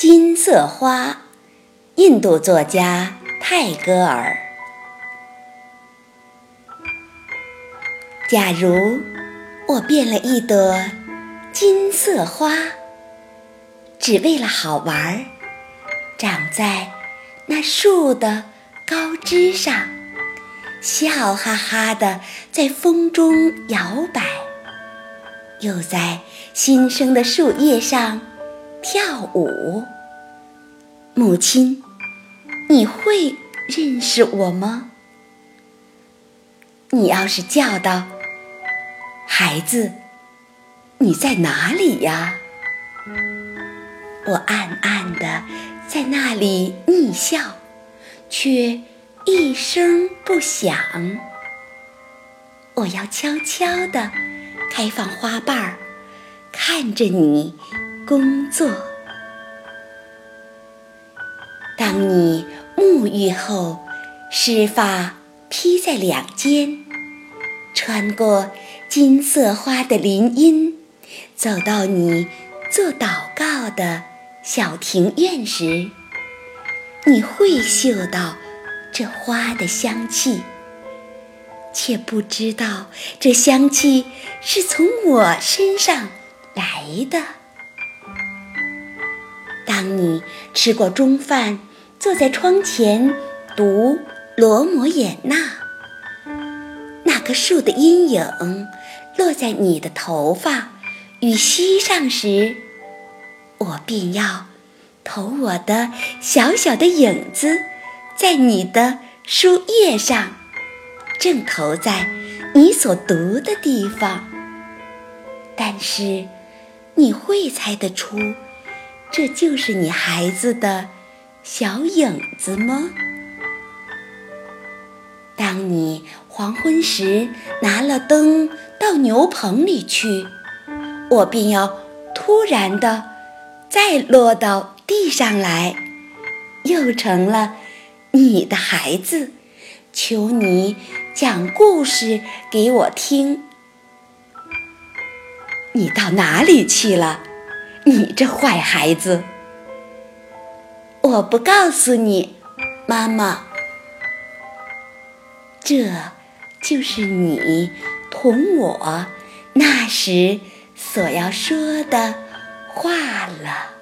金色花，印度作家泰戈尔。假如我变了一朵金色花，只为了好玩儿，长在那树的高枝上，笑哈哈的在风中摇摆，又在新生的树叶上。跳舞，母亲，你会认识我吗？你要是叫道：“孩子，你在哪里呀？”我暗暗的在那里逆笑，却一声不响。我要悄悄的开放花瓣儿，看着你。工作。当你沐浴后，湿发披在两肩，穿过金色花的林荫，走到你做祷告的小庭院时，你会嗅到这花的香气，却不知道这香气是从我身上来的。当你吃过中饭，坐在窗前读《罗摩衍那》，那棵树的阴影落在你的头发与膝上时，我便要投我的小小的影子在你的书页上，正投在你所读的地方。但是，你会猜得出？这就是你孩子的小影子吗？当你黄昏时拿了灯到牛棚里去，我便要突然的再落到地上来，又成了你的孩子。求你讲故事给我听。你到哪里去了？你这坏孩子！我不告诉你，妈妈。这就是你同我那时所要说的话了。